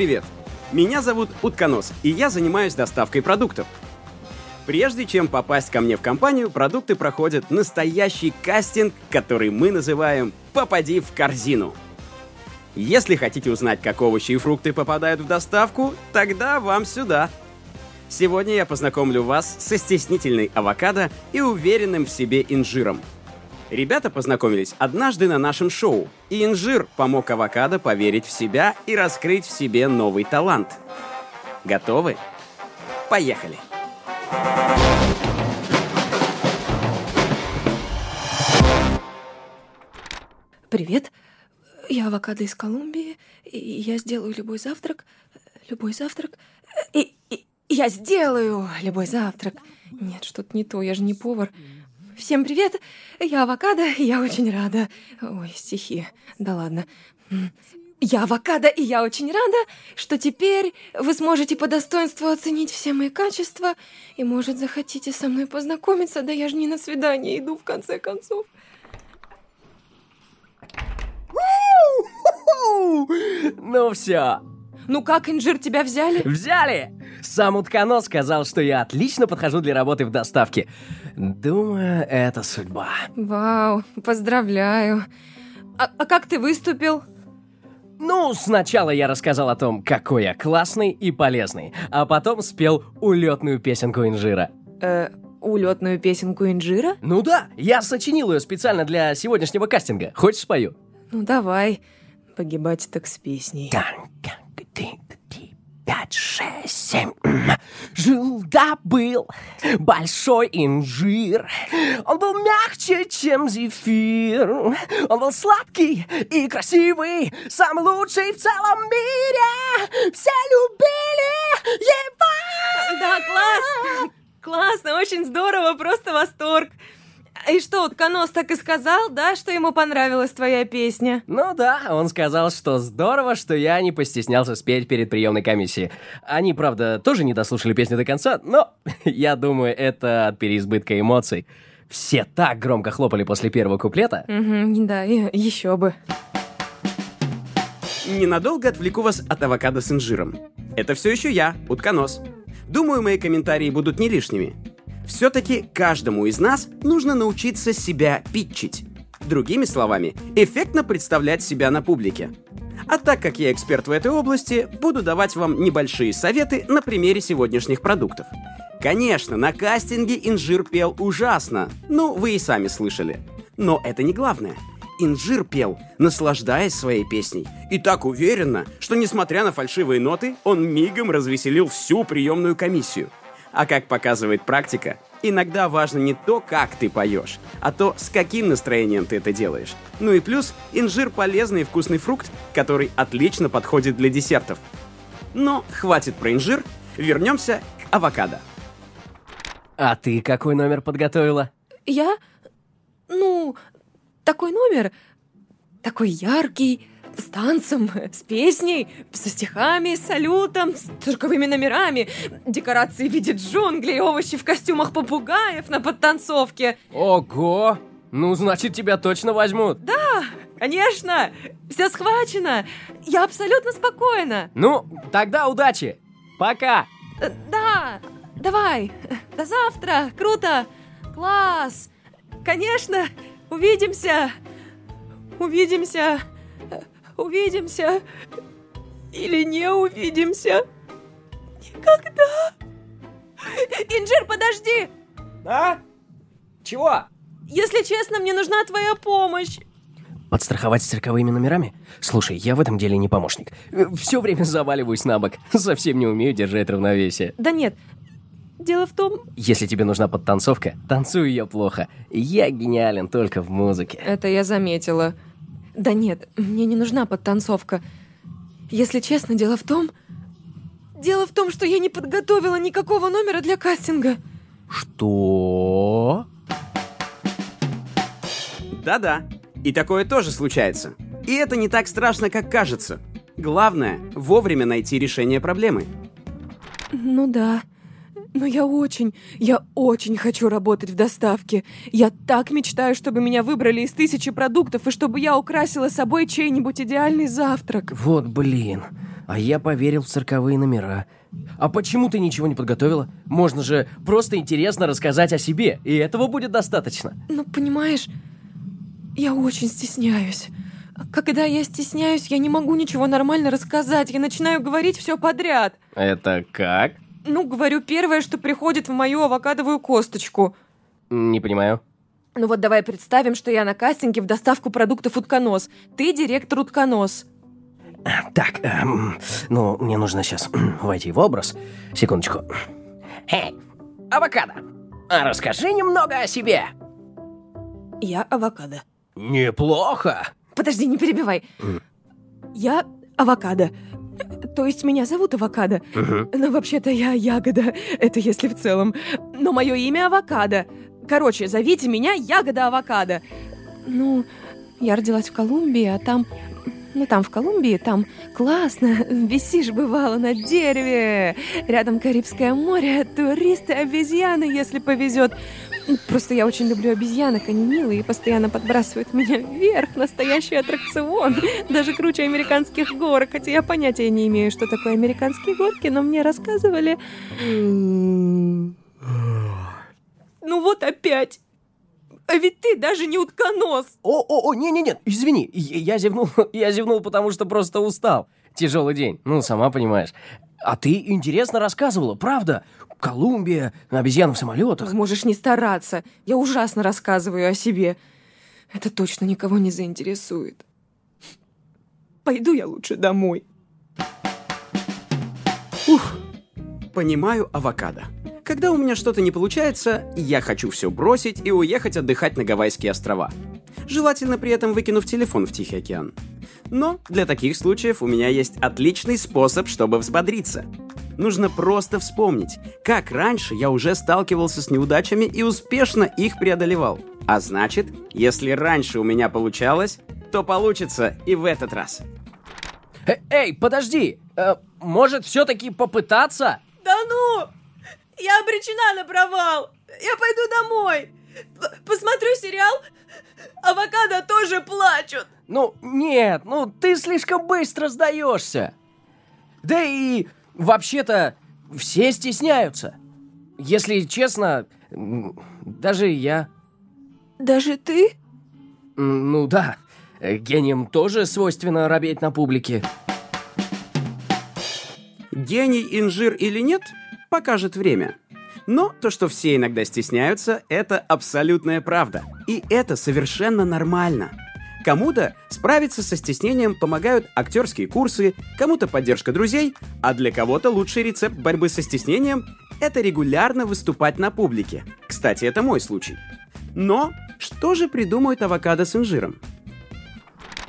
Привет! Меня зовут Утконос, и я занимаюсь доставкой продуктов. Прежде чем попасть ко мне в компанию, продукты проходят настоящий кастинг, который мы называем «Попади в корзину». Если хотите узнать, как овощи и фрукты попадают в доставку, тогда вам сюда. Сегодня я познакомлю вас со стеснительной авокадо и уверенным в себе инжиром. Ребята познакомились однажды на нашем шоу, и инжир помог авокадо поверить в себя и раскрыть в себе новый талант. Готовы? Поехали! Привет, я авокадо из Колумбии, и я сделаю любой завтрак, любой завтрак, и, и я сделаю любой завтрак. Нет, что-то не то, я же не повар. Всем привет, я авокадо, и я очень рада. Ой, стихи, да ладно. Я авокадо, и я очень рада, что теперь вы сможете по достоинству оценить все мои качества, и, может, захотите со мной познакомиться, да я же не на свидание иду, в конце концов. Ну все, Ну как, инжир, тебя взяли? взяли! Сам утконос сказал, что я отлично подхожу для работы в доставке. Думаю, это судьба. Вау, поздравляю. А, а как ты выступил? Ну, сначала я рассказал о том, какой я классный и полезный, а потом спел улетную песенку инжира. Э, улетную песенку инжира? Ну да, я сочинил ее специально для сегодняшнего кастинга. Хочешь спою? Ну давай, погибать так с песней. Пять, шесть, семь. Жил да был большой инжир. Он был мягче, чем зефир. Он был сладкий и красивый, самый лучший в целом мире. Все любили его. Да, класс! Классно, очень здорово, просто восторг. И что, Утконос так и сказал, да, что ему понравилась твоя песня? Ну да, он сказал, что здорово, что я не постеснялся спеть перед приемной комиссией. Они, правда, тоже не дослушали песню до конца, но я думаю, это от переизбытка эмоций. Все так громко хлопали после первого куплета. Угу, да, и еще бы. Ненадолго отвлеку вас от авокадо с инжиром. Это все еще я, Утконос. Думаю, мои комментарии будут не лишними. Все-таки каждому из нас нужно научиться себя питчить. Другими словами, эффектно представлять себя на публике. А так как я эксперт в этой области, буду давать вам небольшие советы на примере сегодняшних продуктов. Конечно, на кастинге инжир пел ужасно, ну вы и сами слышали. Но это не главное. Инжир пел, наслаждаясь своей песней. И так уверенно, что несмотря на фальшивые ноты, он мигом развеселил всю приемную комиссию. А как показывает практика, иногда важно не то, как ты поешь, а то, с каким настроением ты это делаешь. Ну и плюс, инжир полезный и вкусный фрукт, который отлично подходит для десертов. Но хватит про инжир, вернемся к авокадо. А ты какой номер подготовила? Я? Ну, такой номер, такой яркий, с танцем, с песней, со стихами, с салютом, с цирковыми номерами, декорации в виде джунглей, овощи в костюмах попугаев на подтанцовке. Ого! Ну, значит, тебя точно возьмут. Конечно, все схвачено. Я абсолютно спокойна. Ну, тогда удачи. Пока. Э, Да, давай. До завтра. Круто. Класс. Конечно, увидимся. Увидимся. Увидимся. Или не увидимся. Никогда. Инжир, подожди. А? Чего? Если честно, мне нужна твоя помощь. Подстраховать с цирковыми номерами? Слушай, я в этом деле не помощник. Все время заваливаюсь на бок. Совсем не умею держать равновесие. Да нет, дело в том... Если тебе нужна подтанцовка, танцую я плохо. Я гениален только в музыке. Это я заметила. Да нет, мне не нужна подтанцовка. Если честно, дело в том... Дело в том, что я не подготовила никакого номера для кастинга. Что? Да-да, и такое тоже случается. И это не так страшно, как кажется. Главное — вовремя найти решение проблемы. Ну да. Но я очень, я очень хочу работать в доставке. Я так мечтаю, чтобы меня выбрали из тысячи продуктов и чтобы я украсила собой чей-нибудь идеальный завтрак. Вот блин. А я поверил в цирковые номера. А почему ты ничего не подготовила? Можно же просто интересно рассказать о себе, и этого будет достаточно. Ну, понимаешь, я очень стесняюсь. Когда я стесняюсь, я не могу ничего нормально рассказать. Я начинаю говорить все подряд. Это как? Ну, говорю первое, что приходит в мою авокадовую косточку. Не понимаю. Ну вот давай представим, что я на кастинге в доставку продуктов утконос. Ты директор утконос. Так, эм, ну, мне нужно сейчас войти в образ. Секундочку. Эй, авокадо, а расскажи немного о себе. Я авокадо. Неплохо. Подожди, не перебивай. Я авокадо. То есть меня зовут Авокадо. Но вообще-то я ягода. Это если в целом. Но мое имя Авокадо. Короче, зовите меня Ягода Авокадо. Ну, я родилась в Колумбии, а там... Ну, там в Колумбии, там классно. Висишь, бывало, на дереве. Рядом Карибское море, туристы, обезьяны, если повезет. Просто я очень люблю обезьянок, они милые и постоянно подбрасывают меня вверх. Настоящий аттракцион. Даже круче американских горок. Хотя я понятия не имею, что такое американские горки, но мне рассказывали... Ну вот опять. А ведь ты даже не утконос. О, о, о, не-не-не, извини, я зевнул, я зевнул, потому что просто устал. Тяжелый день, ну, сама понимаешь. А ты интересно рассказывала, правда? Колумбия, обезьяны в самолетах. Можешь не стараться. Я ужасно рассказываю о себе. Это точно никого не заинтересует. Пойду я лучше домой. Понимаю авокадо. Когда у меня что-то не получается, я хочу все бросить и уехать отдыхать на Гавайские острова. Желательно при этом выкинув телефон в Тихий океан. Но для таких случаев у меня есть отличный способ, чтобы взбодриться. Нужно просто вспомнить, как раньше я уже сталкивался с неудачами и успешно их преодолевал. А значит, если раньше у меня получалось, то получится и в этот раз. Э, эй, подожди, э, может все-таки попытаться? Да ну! Я обречена на провал! Я пойду домой! П- посмотрю сериал, авокадо тоже плачут! Ну, нет, ну ты слишком быстро сдаешься. Да и вообще-то все стесняются. Если честно, даже я. Даже ты? Ну да, гениям тоже свойственно робеть на публике. Гений, инжир или нет, покажет время. Но то, что все иногда стесняются, это абсолютная правда. И это совершенно нормально. Кому-то справиться со стеснением помогают актерские курсы, кому-то поддержка друзей, а для кого-то лучший рецепт борьбы со стеснением – это регулярно выступать на публике. Кстати, это мой случай. Но что же придумают авокадо с инжиром?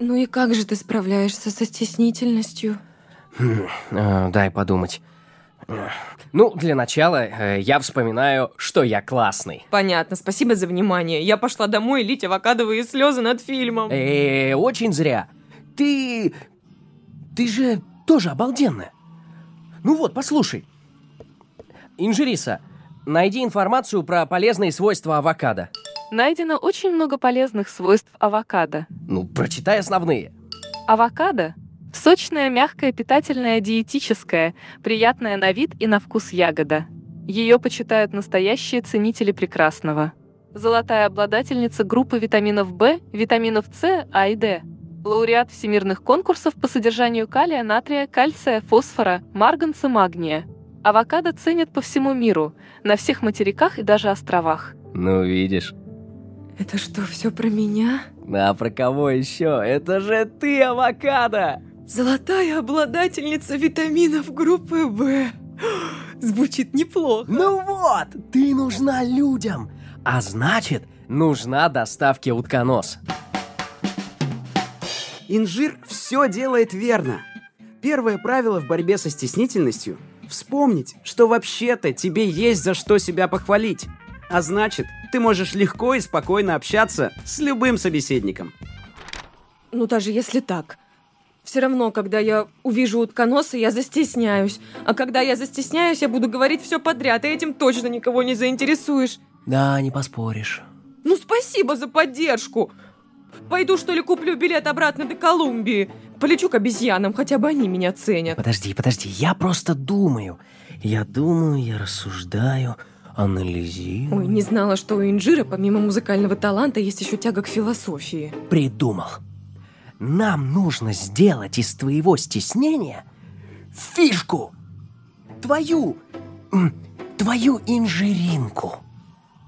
Ну и как же ты справляешься со стеснительностью? Э, дай подумать. Ну, для начала э, я вспоминаю, что я классный. Понятно, спасибо за внимание. Я пошла домой лить авокадовые слезы над фильмом. Э, очень зря. Ты... Ты же тоже обалденная. Ну вот, послушай. Инжириса, найди информацию про полезные свойства авокадо. Найдено очень много полезных свойств авокадо. Ну, прочитай основные. Авокадо – сочная, мягкая, питательная, диетическая, приятная на вид и на вкус ягода. Ее почитают настоящие ценители прекрасного. Золотая обладательница группы витаминов В, витаминов С, А и Д. Лауреат всемирных конкурсов по содержанию калия, натрия, кальция, фосфора, марганца, магния. Авокадо ценят по всему миру, на всех материках и даже островах. Ну, видишь. Это что, все про меня? А про кого еще? Это же ты, авокадо! Золотая обладательница витаминов группы В. Звучит неплохо. Ну вот, ты нужна людям. А значит, нужна доставки утконос. Инжир все делает верно. Первое правило в борьбе со стеснительностью – вспомнить, что вообще-то тебе есть за что себя похвалить. А значит, ты можешь легко и спокойно общаться с любым собеседником. Ну, даже если так. Все равно, когда я увижу утконоса, я застесняюсь. А когда я застесняюсь, я буду говорить все подряд, и этим точно никого не заинтересуешь. Да, не поспоришь. Ну, спасибо за поддержку. Пойду, что ли, куплю билет обратно до Колумбии. полечу к обезьянам, хотя бы они меня ценят. Подожди, подожди, я просто думаю. Я думаю, я рассуждаю, анализирую. Ой, не знала, что у инжира помимо музыкального таланта есть еще тяга к философии. Придумал. Нам нужно сделать из твоего стеснения фишку. Твою, твою инжиринку.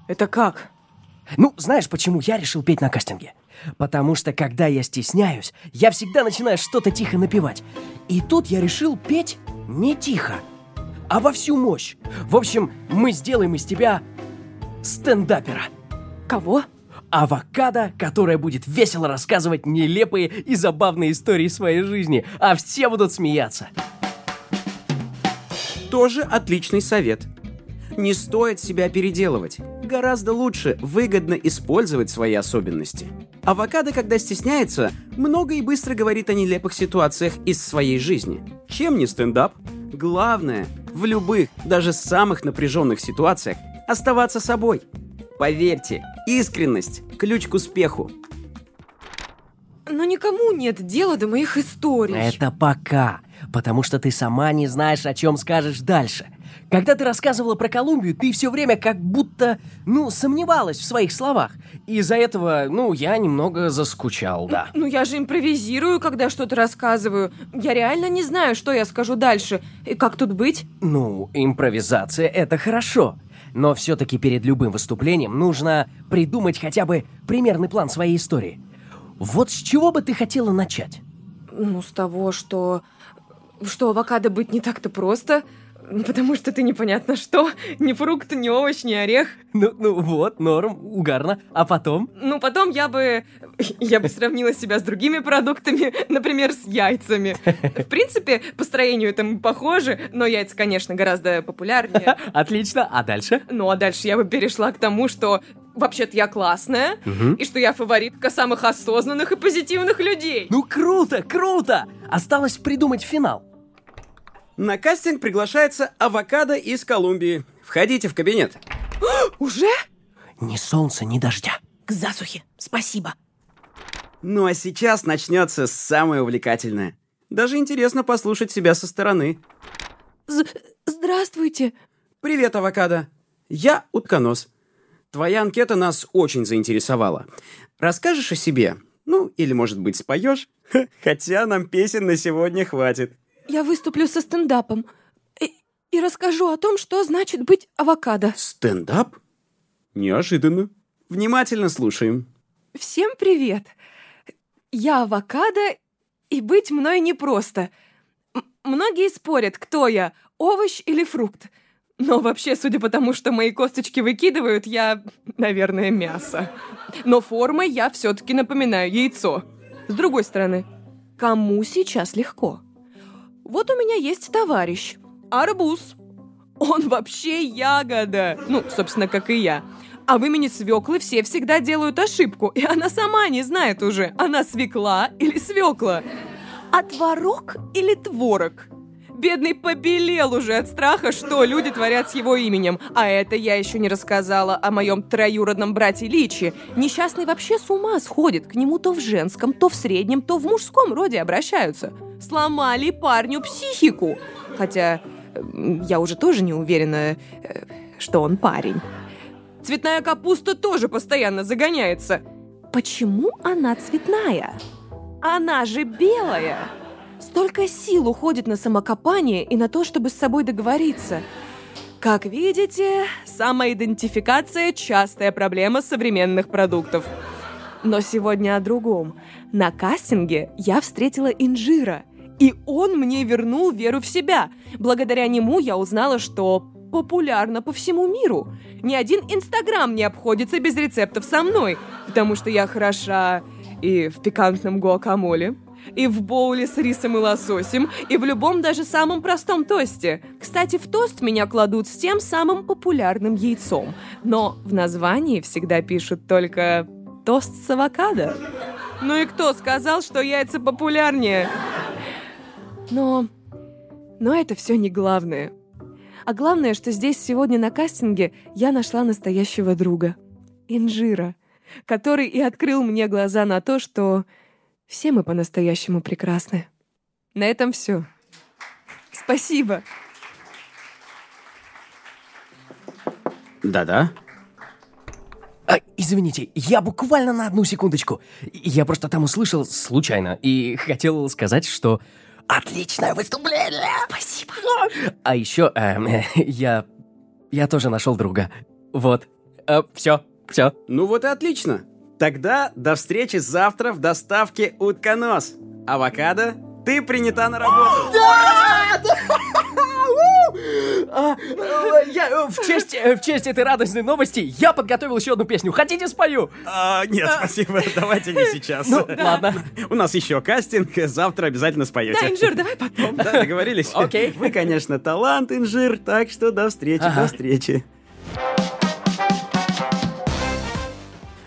Это как? Ну, знаешь, почему я решил петь на кастинге? Потому что, когда я стесняюсь, я всегда начинаю что-то тихо напевать. И тут я решил петь не тихо, а во всю мощь. В общем, мы сделаем из тебя стендапера. Кого? Авокадо, которая будет весело рассказывать нелепые и забавные истории своей жизни, а все будут смеяться. Тоже отличный совет. Не стоит себя переделывать. Гораздо лучше выгодно использовать свои особенности. Авокадо, когда стесняется, много и быстро говорит о нелепых ситуациях из своей жизни. Чем не стендап? Главное, в любых, даже самых напряженных ситуациях, оставаться собой. Поверьте, искренность – ключ к успеху. Но никому нет дела до моих историй. Это пока, потому что ты сама не знаешь, о чем скажешь дальше. Когда ты рассказывала про Колумбию, ты все время как будто, ну, сомневалась в своих словах. Из-за этого, ну, я немного заскучал, да. Ну я же импровизирую, когда что-то рассказываю. Я реально не знаю, что я скажу дальше. И как тут быть? Ну, импровизация — это хорошо. Но все-таки перед любым выступлением нужно придумать хотя бы примерный план своей истории. Вот с чего бы ты хотела начать? Ну, с того, что... Что авокадо быть не так-то просто. Потому что ты непонятно что. Ни фрукт, ни овощ, ни орех. Ну, ну вот, норм, угарно. А потом? Ну, потом я бы... Я бы сравнила себя с другими продуктами, например, с яйцами. В принципе, по строению это мы похожи, но яйца, конечно, гораздо популярнее. Отлично, а дальше? Ну, а дальше я бы перешла к тому, что вообще-то я классная, Мгм. и что я фаворитка самых осознанных и позитивных людей. Ну круто, круто! Осталось придумать финал. На кастинг приглашается авокадо из Колумбии. Входите в кабинет. Уже? Ни солнца, ни дождя. К засухе. Спасибо. Ну а сейчас начнется самое увлекательное. Даже интересно послушать себя со стороны. З- здравствуйте. Привет, авокадо. Я утконос. Твоя анкета нас очень заинтересовала. Расскажешь о себе? Ну, или, может быть, споешь? Хотя нам песен на сегодня хватит. Я выступлю со стендапом и, и расскажу о том, что значит быть авокадо. Стендап? Неожиданно. Внимательно слушаем. Всем привет. Я авокадо, и быть мной непросто. М- многие спорят, кто я, овощ или фрукт. Но вообще, судя по тому, что мои косточки выкидывают, я, наверное, мясо. Но формой я все-таки напоминаю яйцо. С другой стороны, кому сейчас легко? Вот у меня есть товарищ. Арбуз. Он вообще ягода. Ну, собственно, как и я. А в имени свеклы все всегда делают ошибку, и она сама не знает уже, она свекла или свекла. А творог или творог? Бедный побелел уже от страха, что люди творят с его именем. А это я еще не рассказала о моем троюродном брате Личи. Несчастный вообще с ума сходит. К нему то в женском, то в среднем, то в мужском роде обращаются. Сломали парню психику. Хотя я уже тоже не уверена, э, что он парень. Цветная капуста тоже постоянно загоняется. Почему она цветная? Она же белая. Столько сил уходит на самокопание и на то, чтобы с собой договориться. Как видите, самоидентификация – частая проблема современных продуктов. Но сегодня о другом. На кастинге я встретила инжира, и он мне вернул веру в себя. Благодаря нему я узнала, что популярна по всему миру. Ни один инстаграм не обходится без рецептов со мной, потому что я хороша и в пикантном гуакамоле, и в боуле с рисом и лососем, и в любом даже самом простом тосте. Кстати, в тост меня кладут с тем самым популярным яйцом, но в названии всегда пишут только «тост с авокадо». Ну и кто сказал, что яйца популярнее? Но... Но это все не главное. А главное, что здесь сегодня на кастинге я нашла настоящего друга. Инжира. Который и открыл мне глаза на то, что Все мы по-настоящему прекрасны. На этом все. Спасибо. Да-да. А, извините, я буквально на одну секундочку. Я просто там услышал случайно и хотел сказать, что отличное выступление. Спасибо. А еще эм, я я тоже нашел друга. Вот. Э, все, все. Ну вот и отлично. Тогда до встречи завтра в доставке утконос. Авокадо, ты принята на работу. Да! А, э, я, э, в, честь, э, в честь этой радостной новости я подготовил еще одну песню. Хотите, спою? А, нет, спасибо, давайте не сейчас. Ну, ладно. У нас еще кастинг, завтра обязательно споете. Да, инжир, давай потом. Да, договорились? Окей. Вы, конечно, талант, инжир, так что до встречи, Ага. до встречи.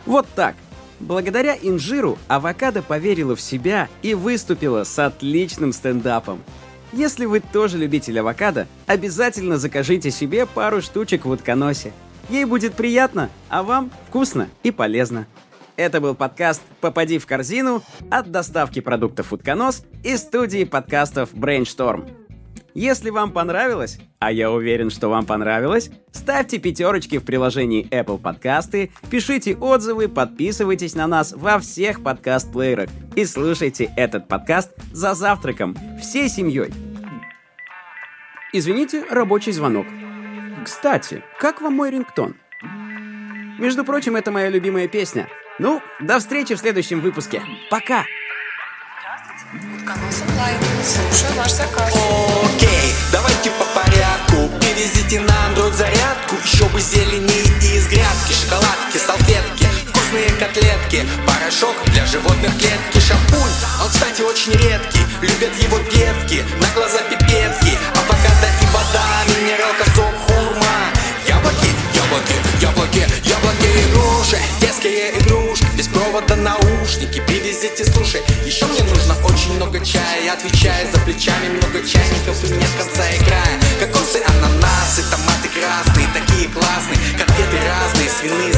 Вот так. Благодаря инжиру авокадо поверила в себя и выступила с отличным стендапом. Если вы тоже любитель авокадо, обязательно закажите себе пару штучек в утконосе. Ей будет приятно, а вам вкусно и полезно. Это был подкаст «Попади в корзину» от доставки продуктов «Утконос» и студии подкастов Brainstorm. Если вам понравилось, а я уверен, что вам понравилось, ставьте пятерочки в приложении Apple Подкасты, пишите отзывы, подписывайтесь на нас во всех подкаст-плеерах и слушайте этот подкаст за завтраком всей семьей. Извините, рабочий звонок. Кстати, как вам мой рингтон? Между прочим, это моя любимая песня. Ну, до встречи в следующем выпуске. Пока! Утконос онлайн. Слушаю ваш заказ. Окей, давайте по порядку Перевезите на Android зарядку Еще бы зелени из грядки Шоколадки, салфетки, вкусные котлетки Порошок для животных клетки Шампунь, он, кстати, очень редкий Любят его детки, на глаза пипетки Авокадо и вода, Я отвечаю за плечами. Много чайников и нет конца и края Кокосы, ананасы, томаты красные Такие классные, конфеты разные Свиные,